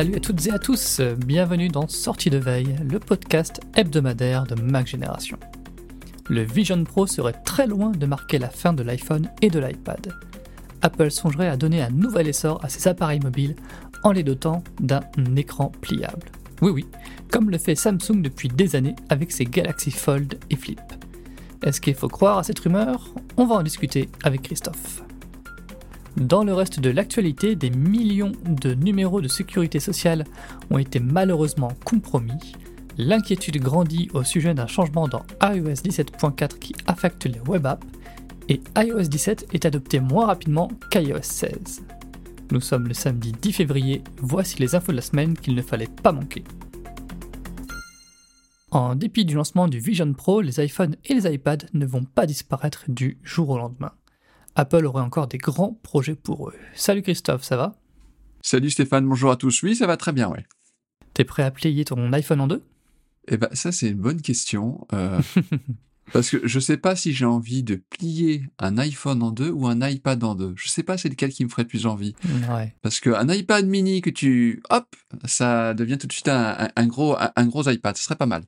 Salut à toutes et à tous, bienvenue dans Sortie de veille, le podcast hebdomadaire de Mac Génération. Le Vision Pro serait très loin de marquer la fin de l'iPhone et de l'iPad. Apple songerait à donner un nouvel essor à ses appareils mobiles en les dotant d'un écran pliable. Oui oui, comme le fait Samsung depuis des années avec ses Galaxy Fold et Flip. Est-ce qu'il faut croire à cette rumeur? On va en discuter avec Christophe. Dans le reste de l'actualité, des millions de numéros de sécurité sociale ont été malheureusement compromis. L'inquiétude grandit au sujet d'un changement dans iOS 17.4 qui affecte les web apps et iOS 17 est adopté moins rapidement qu'iOS 16. Nous sommes le samedi 10 février, voici les infos de la semaine qu'il ne fallait pas manquer. En dépit du lancement du Vision Pro, les iPhones et les iPads ne vont pas disparaître du jour au lendemain. Apple aurait encore des grands projets pour eux. Salut Christophe, ça va? Salut Stéphane, bonjour à tous. Oui, ça va très bien, ouais. T'es prêt à plier ton iPhone en deux? Eh ben, ça, c'est une bonne question. Euh, parce que je sais pas si j'ai envie de plier un iPhone en deux ou un iPad en deux. Je sais pas c'est lequel qui me ferait plus envie. Ouais. Parce qu'un iPad mini que tu... Hop Ça devient tout de suite un, un gros, un, gros iPad. Ce serait pas mal.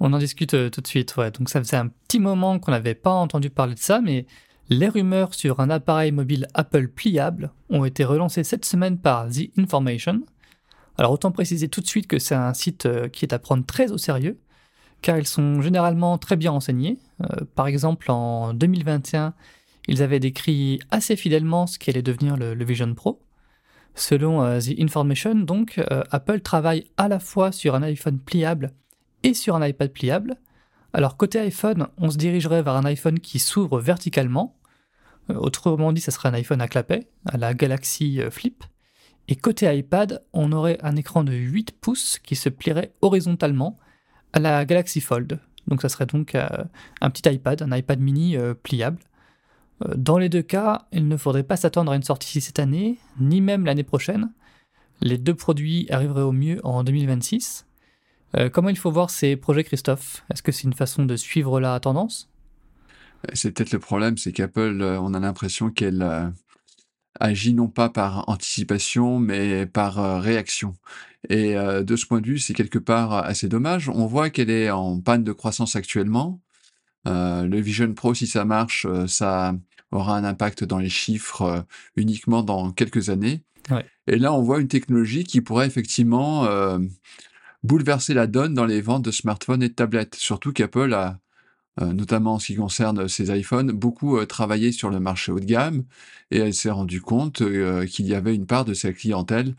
On en discute euh, tout de suite, ouais. Donc ça faisait un petit moment qu'on n'avait pas entendu parler de ça, mais les rumeurs sur un appareil mobile Apple pliable ont été relancées cette semaine par The Information. Alors autant préciser tout de suite que c'est un site euh, qui est à prendre très au sérieux, car ils sont généralement très bien renseignés. Euh, par exemple, en 2021, ils avaient décrit assez fidèlement ce qui allait devenir le, Vision Pro. Selon euh, The Information, donc, Apple travaille à la fois sur un iPhone pliable et sur un iPad pliable. Alors côté iPhone, on se dirigerait vers un iPhone qui s'ouvre verticalement, autrement dit, ça serait un iPhone à clapet, à la Galaxy euh, Flip. Et côté iPad, on aurait un écran de 8 pouces qui se plierait horizontalement à la Galaxy Fold. Donc ça serait donc euh, un petit iPad, un iPad mini pliable. Dans les deux cas, il ne faudrait pas s'attendre à une sortie cette année, ni même l'année prochaine. Les deux produits arriveraient au mieux en 2026. comment il faut voir ces projets, Christophe? Est-ce que c'est une façon de suivre la tendance? C'est peut-être le problème, c'est qu'Apple, euh, on a l'impression qu'elle euh, agit non pas par anticipation, mais par euh, réaction. Et de ce point de vue, c'est quelque part assez dommage. On voit qu'elle est en panne de croissance actuellement. le Vision Pro, si ça marche, ça aura un impact dans les chiffres uniquement dans quelques années. Et là, on voit une technologie qui pourrait effectivement bouleverser la donne dans les ventes de smartphones et de tablettes. Surtout qu'Apple a notamment en ce qui concerne ses iPhones, beaucoup euh, travaillé sur le marché haut de gamme et elle s'est rendue compte euh, qu'il y avait une part de sa clientèle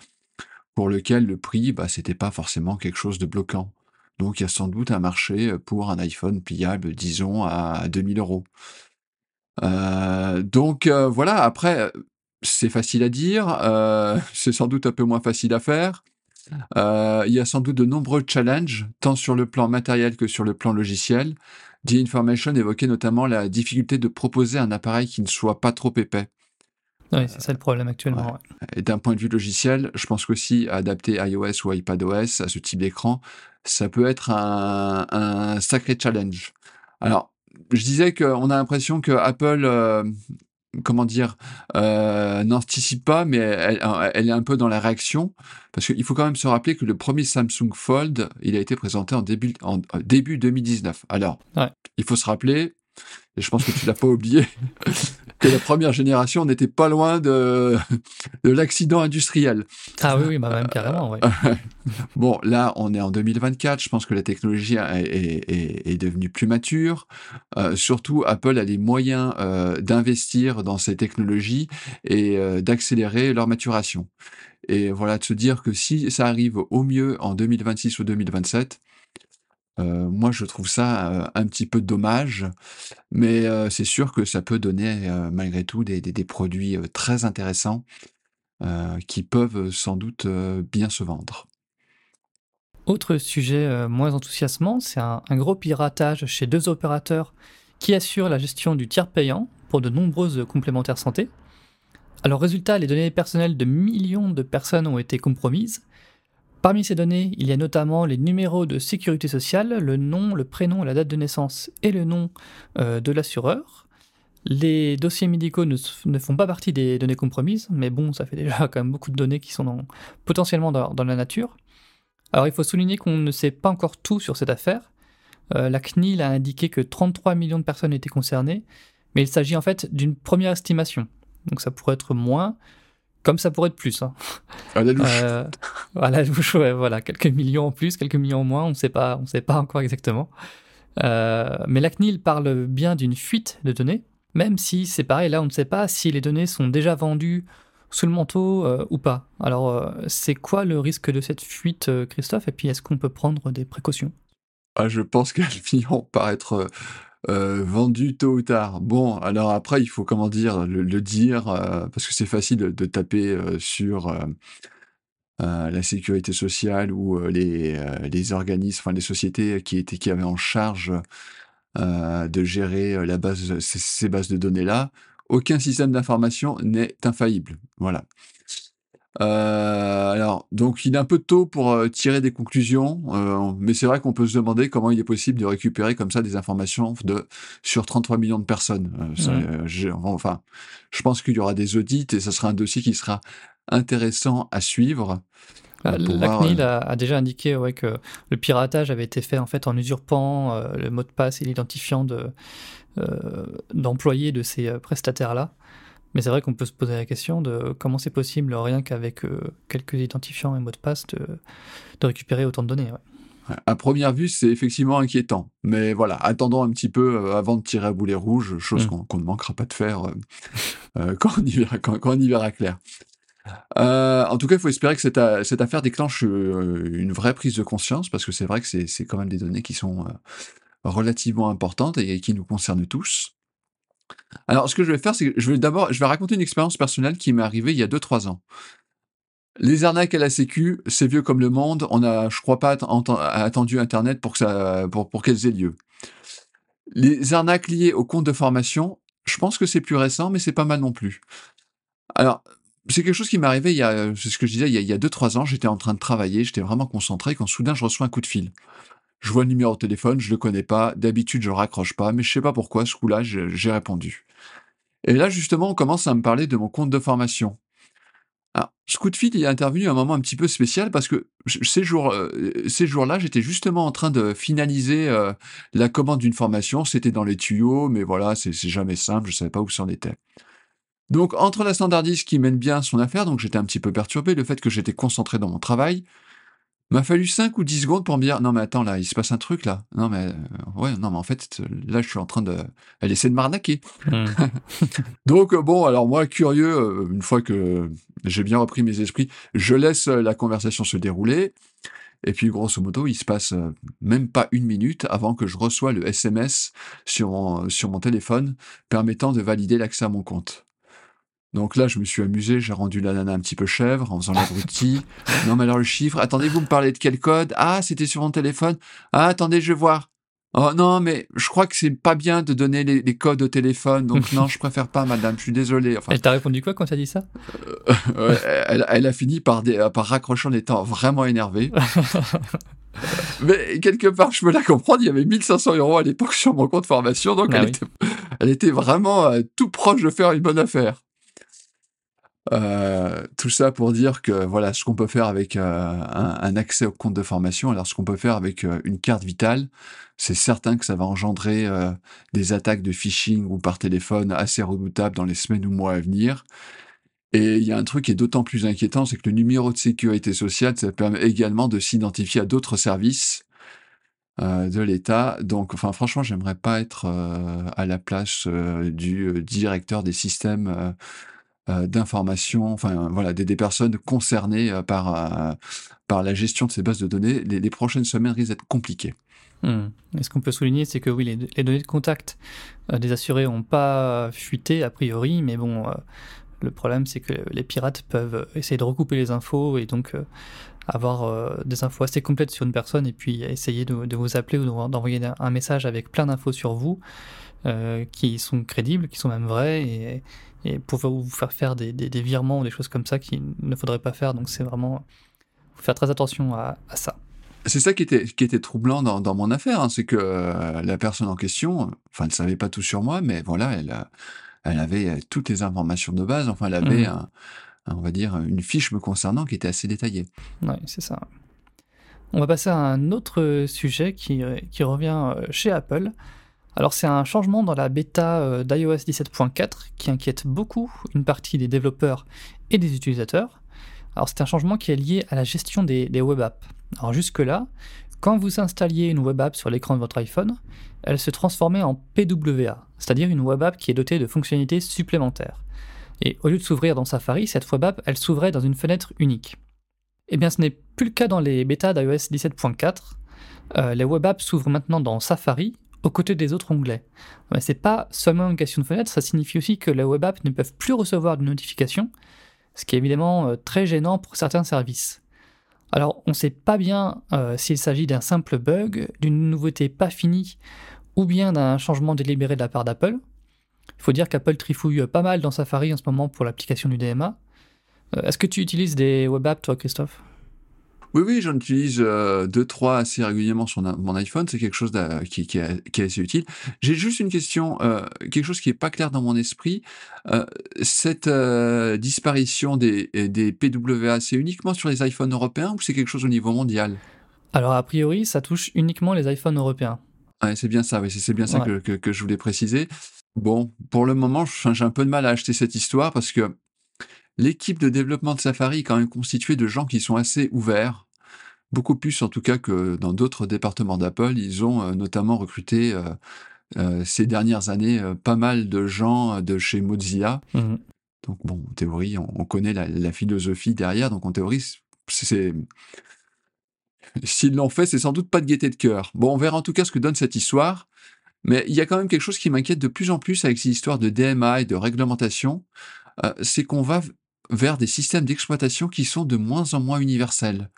pour lequel le prix, bah, c'était pas forcément quelque chose de bloquant. Donc il y a sans doute un marché pour un iPhone pliable, disons, à 2000 euros. donc voilà, après, c'est facile à dire, c'est sans doute un peu moins facile à faire. il y a sans doute de nombreux challenges, tant sur le plan matériel que sur le plan logiciel. The Information évoquait notamment la difficulté de proposer un appareil qui ne soit pas trop épais. Oui, c'est ça le problème actuellement. Et d'un point de vue logiciel, je pense qu'aussi adapter iOS ou iPadOS à ce type d'écran, ça peut être un, sacré challenge. Alors, je disais qu'on a l'impression que Apple euh, comment dire, euh, n'anticipe pas, mais elle, est un peu dans la réaction, parce qu'il faut quand même se rappeler que le premier Samsung Fold, il a été présenté en début, en, début 2019. Alors, il faut se rappeler, et je pense que tu l'as pas oublié, que la première génération n'était pas loin de, de l'accident industriel. Ah oui, oui, bah même carrément, oui. bon, là, on est en 2024. Je pense que la technologie est, est, devenue plus mature. Euh, surtout, Apple a les moyens euh, d'investir dans ces technologies et euh, d'accélérer leur maturation. Et voilà, de se dire que si ça arrive au mieux en 2026 ou 2027, moi, je trouve ça un petit peu dommage, mais c'est sûr que ça peut donner malgré tout des, produits très intéressants qui peuvent sans doute bien se vendre. Autre sujet moins enthousiasmant, c'est un, gros piratage chez deux opérateurs qui assurent la gestion du tiers payant pour de nombreuses complémentaires santé. Alors résultat, les données personnelles de millions de personnes ont été compromises, Parmi ces données, il y a notamment les numéros de sécurité sociale, le nom, le prénom, la date de naissance et le nom euh, de l'assureur. Les dossiers médicaux ne, font pas partie des données compromises, mais bon, ça fait déjà quand même beaucoup de données qui sont potentiellement dans, dans, la nature. Alors il faut souligner qu'on ne sait pas encore tout sur cette affaire. Euh, la CNIL a indiqué que 33 millions de personnes étaient concernées, mais il s'agit en fait d'une première estimation. Donc ça pourrait être moins, comme ça pourrait être plus. Hein. À la louche. Euh, à la louche, ouais, voilà, quelques millions en plus, quelques millions en moins, on ne sait pas, on sait pas encore exactement. Euh, mais la CNIL parle bien d'une fuite de données, même si c'est pareil, là on ne sait pas si les données sont déjà vendues sous le manteau euh, ou pas. Alors c'est quoi le risque de cette fuite, Christophe? Et puis est-ce qu'on peut prendre des précautions? Ah, Je pense qu'elles finiront par être vendues tôt ou tard. Bon, alors après il faut comment dire le, dire parce que c'est facile de, taper sur la sécurité sociale ou les, organismes, enfin les sociétés qui avaient en charge euh, de gérer euh, la base, ces, bases de données-là. Aucun système d'information n'est infaillible. Voilà. Euh, alors, donc il est un peu tôt pour tirer des conclusions, mais c'est vrai qu'on peut se demander comment il est possible de récupérer comme ça des informations de sur 33 millions de personnes. enfin, je pense qu'il y aura des audits et ce sera un dossier qui sera intéressant à suivre. La, CNIL euh, a, déjà indiqué ouais, que le piratage avait été fait en fait en usurpant euh, le mot de passe et l'identifiant de, euh, d'employés de ces prestataires-là. Mais c'est vrai qu'on peut se poser la question de comment c'est possible, rien qu'avec quelques identifiants et mots de passe, de, de récupérer autant de données. À première vue, c'est effectivement inquiétant. Mais voilà, attendons un petit peu avant de tirer à boulet rouge, chose mm. qu'on ne manquera pas de faire quand, on y verra, quand, quand, on y verra clair. Euh, en tout cas, il faut espérer que cette, cette affaire déclenche euh, une vraie prise de conscience, parce que c'est vrai que c'est quand même des données qui sont euh, relativement importantes et, qui nous concernent tous. Alors, ce que je vais faire, c'est que je vais d'abord, je vais raconter une expérience personnelle qui m'est arrivée il y a 2-3 ans. Les arnaques à la Sécu, c'est vieux comme le monde. On a, je crois pas, attendu Internet pour qu'elles aient lieu. Les arnaques liées au compte de formation, je pense que c'est plus récent, mais c'est pas mal non plus. Alors, c'est quelque chose qui m'est arrivé il y a, c'est ce que je disais, il y a, deux, trois ans, j'étais en train de travailler, j'étais vraiment concentré, quand soudain je reçois un coup de fil. Je vois le numéro de téléphone, je le connais pas, d'habitude je raccroche pas, mais je sais pas pourquoi, ce coup-là, j'ai répondu. Et là, justement, on commence à me parler de mon compte de formation. Alors, ce coup de est intervenu à un moment un petit peu spécial parce que ces jours, euh, ces jours-là, j'étais justement en train de finaliser euh, la commande d'une formation. C'était dans les tuyaux, mais voilà, c'est jamais simple. Je savais pas où c'en était. Donc, entre la standardiste qui mène bien son affaire, donc j'étais un petit peu perturbé, le fait que j'étais concentré dans mon travail, m'a fallu 5 ou 10 secondes pour me dire non mais attends là il se passe un truc là. Non mais euh, ouais non mais en fait là je suis en train de elle essaie de m'arnaquer. Hmm. donc euh, bon alors moi curieux euh, une fois que j'ai bien repris mes esprits je laisse la conversation se dérouler. Et puis grosso modo il se passe même pas une minute avant que je reçois le SMS sur sur mon téléphone permettant de valider l'accès à mon compte donc là, je me suis amusé, j'ai rendu la nana un petit peu chèvre en faisant l'abruti. non, mais alors le chiffre, attendez, vous me parlez de quel code? Ah, c'était sur mon téléphone. Ah, attendez, je vais voir. Oh non, mais je crois que c'est pas bien de donner les, codes au téléphone, donc non, je préfère pas, madame, je suis désolé. Enfin, elle t'a répondu quoi quand t'as dit ça? Euh, elle, a fini par, par raccrocher en étant vraiment énervée. mais quelque part, je peux la comprendre, il y avait 1500 euros à l'époque sur mon compte formation, donc ah elle, était, elle, était, vraiment euh, tout proche de faire une bonne affaire. Euh, tout ça pour dire que voilà ce qu'on peut faire avec euh, un, accès au compte de formation. Alors ce qu'on peut faire avec euh, une carte vitale, c'est certain que ça va engendrer des attaques de phishing ou par téléphone assez redoutables dans les semaines ou mois à venir. Et il y a un truc qui est d'autant plus inquiétant, c'est que le numéro de sécurité sociale, ça permet également de s'identifier à d'autres services de l'État. Donc, enfin, franchement, j'aimerais pas être à la place du directeur des systèmes d'informations, enfin voilà, des, personnes concernées euh, par, euh, par la gestion de ces bases de données, les, prochaines semaines risquent d'être compliquées. Hmm. Ce qu'on peut souligner, c'est que oui, les, données de contact des assurés n'ont pas fuité a priori, mais bon, le problème c'est que les pirates peuvent essayer de recouper les infos et donc avoir des infos assez complètes sur une personne et puis essayer de, vous appeler ou d'envoyer un message avec plein d'infos sur vous qui sont crédibles, qui sont même vraies et, et pouvoir vous faire faire des, des, virements ou des choses comme ça qu'il ne faudrait pas faire. Donc c'est vraiment faut faire très attention à, ça. C'est ça qui était qui était troublant dans dans mon affaire, hein, c'est que, heu, la personne en question, enfin, elle savait pas tout sur moi, mais voilà, elle avait, heu, toutes les informations de base, enfin, elle avait Mmh un un on va dire, une fiche me concernant qui était assez détaillée. Ouais, c'est ça. On va passer à un autre, sujet qui, revient, chez Apple. Alors c'est un changement dans la bêta, heu, d'iOS 17.4 qui inquiète beaucoup une partie des développeurs et des utilisateurs. Alors c'est un changement qui est lié à la gestion des des web apps. Alors jusque-là, quand vous installiez une web app sur l'écran de votre iPhone, elle se transformait en PWA, c'est-à-dire une web app qui est dotée de fonctionnalités supplémentaires. Et au lieu de s'ouvrir dans Safari, cette web app, elle s'ouvrait dans une fenêtre unique. Eh bien, ce n'est plus le cas dans les bêtas d'iOS 17.4. Euh, les web apps s'ouvrent maintenant dans Safari, aux côtés des autres onglets. C'est pas seulement une question de fenêtre, ça signifie aussi que les web apps ne peuvent plus recevoir de notifications, ce qui est évidemment euh, très gênant pour certains services. Alors, on ne sait pas bien euh, s'il s'agit d'un simple bug, d'une nouveauté pas finie, ou bien d'un changement délibéré de la part d'Apple. Il faut dire qu'Apple trifouille pas mal dans Safari en ce moment pour l'application du DMA. Euh, Est-ce que tu utilises des web apps, toi, Christophe? Oui, oui, j'en utilise, heu, 2-3 assez régulièrement sur mon iPhone, c'est quelque chose qui qui est assez utile. J'ai juste une question, heu, quelque chose qui est pas clair dans mon esprit, heu, cette, heu, disparition des des PWA, c'est uniquement sur les iPhones européens ou c'est quelque chose au niveau mondial? Alors, a priori, ça touche uniquement les iPhones européens. Ouais, c'est bien ça, oui, c'est bien ça Ouais. que que que je voulais préciser. Bon, pour le moment, j'ai un peu de mal à acheter cette histoire parce que l'équipe de développement de Safari est quand même constituée de gens qui sont assez ouverts, beaucoup plus en tout cas que dans d'autres départements d'Apple. Ils ont, heu, notamment recruté, heu heu, ces dernières années, pas mal de gens, de chez Mozilla. Mhm. Donc bon, en théorie, on on connaît la la philosophie derrière, donc en théorie, c'est s'ils l'ont fait, c'est sans doute pas de gaieté de cœur. Bon, on verra en tout cas ce que donne cette histoire. Mais il y a quand même quelque chose qui m'inquiète de plus en plus avec ces histoires de DMA et de réglementation, c'est qu'on va vers des systèmes d'exploitation qui sont de moins en moins universels.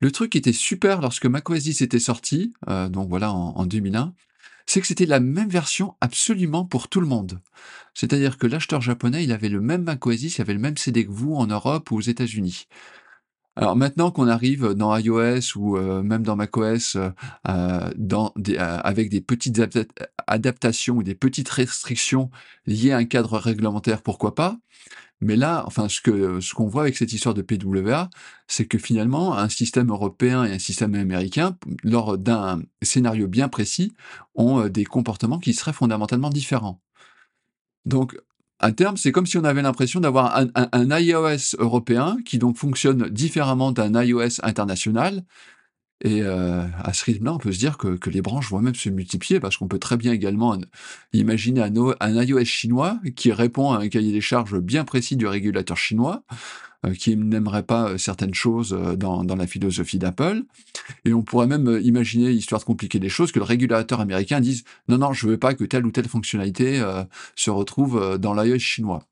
Le truc qui était super lorsque macOS 10 était sorti, heu, donc voilà en en 2001, c'est que c'était la même version absolument pour tout le monde. C'est-à-dire que l'acheteur japonais, il avait le même macOS 10, il avait le même CD que vous en Europe ou aux États-Unis. Alors maintenant qu'on arrive dans iOS ou heu, même dans macOS, heu, dans des, heu, avec des petites adapta adaptations ou des petites restrictions liées à un cadre réglementaire, pourquoi pas? Mais là, enfin ce que ce qu'on voit avec cette histoire de PWA, c'est que finalement un système européen et un système américain, lors d'un scénario bien précis, ont, heu, des comportements qui seraient fondamentalement différents. Donc, à terme, c'est comme si on avait l'impression d'avoir un iOS européen qui donc fonctionne différemment d'un iOS international. Et heu, à ce rythme-là, on peut se dire que les branches vont même se multiplier parce qu'on peut très bien également imaginer un iOS chinois qui répond à un cahier des charges bien précis du régulateur chinois, qui n'aimerait pas, heu, certaines choses, heu, dans la philosophie d'Apple et on pourrait même, imaginer, histoire de compliquer les choses, que le régulateur américain dise: «Non, non, je veux pas que telle ou telle fonctionnalité, se retrouve, dans l'iOS chinois».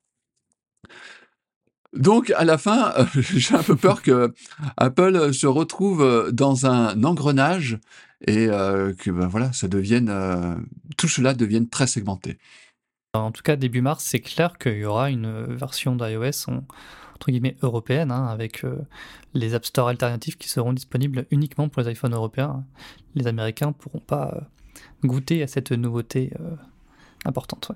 Donc à la fin, j'ai un peu peur qu'Apple, heu, se retrouve, dans un engrenage et que, bah, voilà, ça devienne, tout cela devienne très segmenté. En tout cas, début mars, c'est clair qu'il y aura une, version d'iOS entre guillemets «européenne», hein, avec, heu, les App Store alternatifs qui seront disponibles uniquement pour les iPhones européens. Les Américains pourront pas, heu, goûter à cette nouveauté, heu, importante.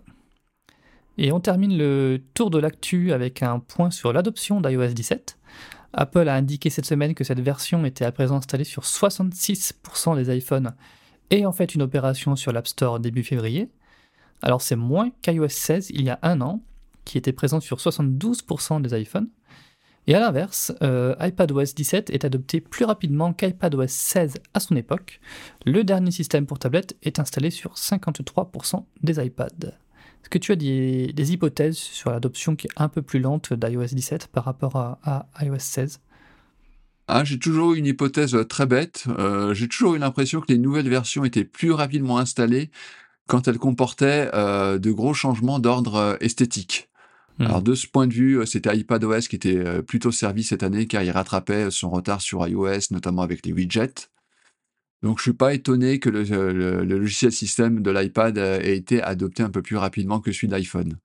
Et on termine le tour de l'actu avec un point sur l'adoption d'iOS 17. Apple a indiqué cette semaine que cette version était à présent installée sur 66% des iPhones ayant fait une opération sur l'App Store début février. Alors c'est moins qu'iOS 16 il y a un an, qui était présent sur 72% des iPhones. Et à l'inverse, euh, iPadOS 17 est adopté plus rapidement qu'iPadOS 16 à son époque. Le dernier système pour tablette est installé sur 53% des iPads. Est-ce que tu as des, hypothèses sur l'adoption qui est un peu plus lente d'iOS 17 par rapport à, iOS 16 Ah, j'ai toujours eu une hypothèse, très bête, heu, j'ai toujours eu l'impression que les nouvelles versions étaient plus rapidement installées quand elles comportaient, heu, de gros changements d'ordre, heu, esthétique. Alors de ce point de vue, heu, c'était iPadOS qui était, heu, plutôt servi cette année car il rattrapait son retard sur iOS, notamment avec les widgets. Donc je suis pas étonné que le logiciel système de l'iPad, ait été adopté un peu plus rapidement que celui d'iPhone.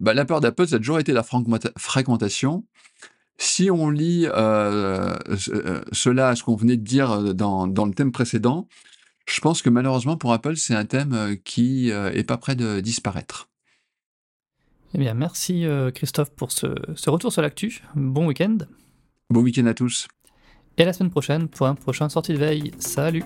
Bah, la peur d'Apple, ça a toujours été la fragmenta fragmentation. Si on lit cela à ce qu'on venait de dire dans, dans le thème précédent, je pense que malheureusement pour Apple, c'est un thème qui est pas prêt de disparaître. Eh bien, merci Christophe pour ce, ce retour sur l'actu. Bon week-end. Bon week-end à tous. Et à la semaine prochaine pour un prochain sortie de veille. Salut